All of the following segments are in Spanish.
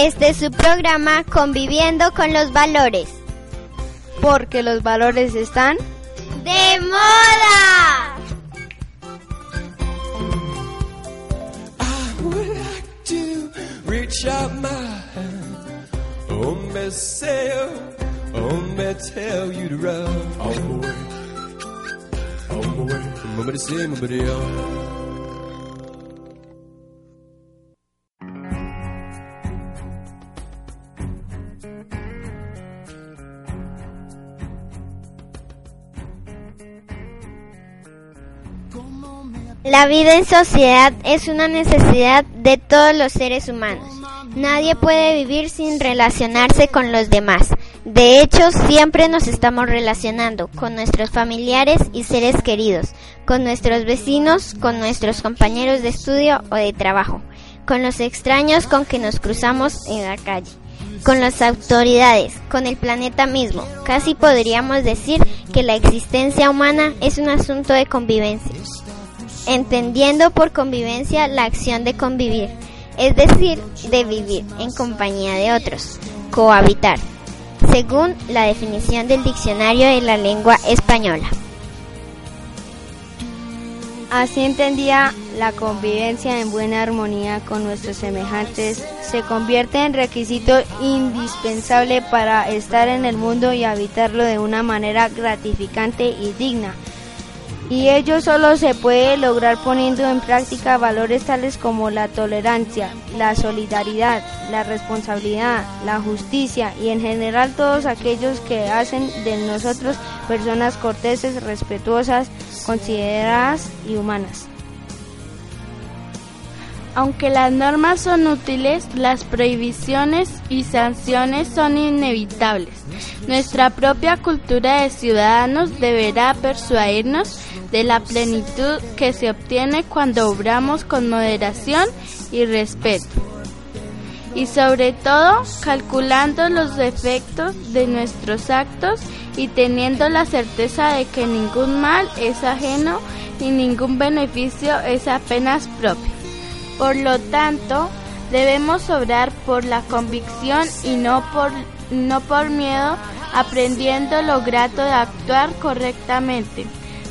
Este es su programa Conviviendo con los Valores. Porque los valores están de moda. reach out my hand. Oh, me say, oh, me tell you to run. On my way, on my way. La vida en sociedad es una necesidad de todos los seres humanos. Nadie puede vivir sin relacionarse con los demás. De hecho, siempre nos estamos relacionando con nuestros familiares y seres queridos, con nuestros vecinos, con nuestros compañeros de estudio o de trabajo, con los extraños con que nos cruzamos en la calle, con las autoridades, con el planeta mismo. Casi podríamos decir que la existencia humana es un asunto de convivencia entendiendo por convivencia la acción de convivir, es decir, de vivir en compañía de otros, cohabitar, según la definición del diccionario de la lengua española. Así entendía la convivencia en buena armonía con nuestros semejantes se convierte en requisito indispensable para estar en el mundo y habitarlo de una manera gratificante y digna y ello solo se puede lograr poniendo en práctica valores tales como la tolerancia, la solidaridad, la responsabilidad, la justicia y en general todos aquellos que hacen de nosotros personas corteses, respetuosas, consideradas y humanas. Aunque las normas son útiles, las prohibiciones y sanciones son inevitables. Nuestra propia cultura de ciudadanos deberá persuadirnos de la plenitud que se obtiene cuando obramos con moderación y respeto. Y sobre todo, calculando los defectos de nuestros actos y teniendo la certeza de que ningún mal es ajeno y ningún beneficio es apenas propio. Por lo tanto, debemos obrar por la convicción y no por, no por miedo, aprendiendo lo grato de actuar correctamente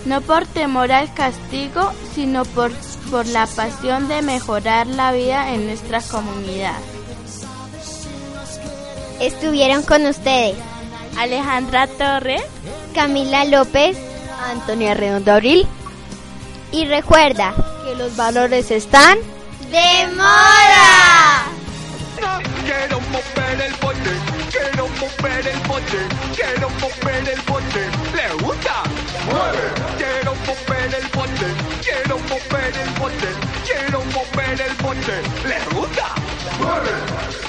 no por temor al castigo, sino por, por la pasión de mejorar la vida en nuestra comunidad. Estuvieron con ustedes Alejandra Torres, Camila López, Antonia Redondo Abril. Y recuerda que los valores están de moda. Quiero mover el bote, quiero mover el bote, quiero mover el gente les gusta.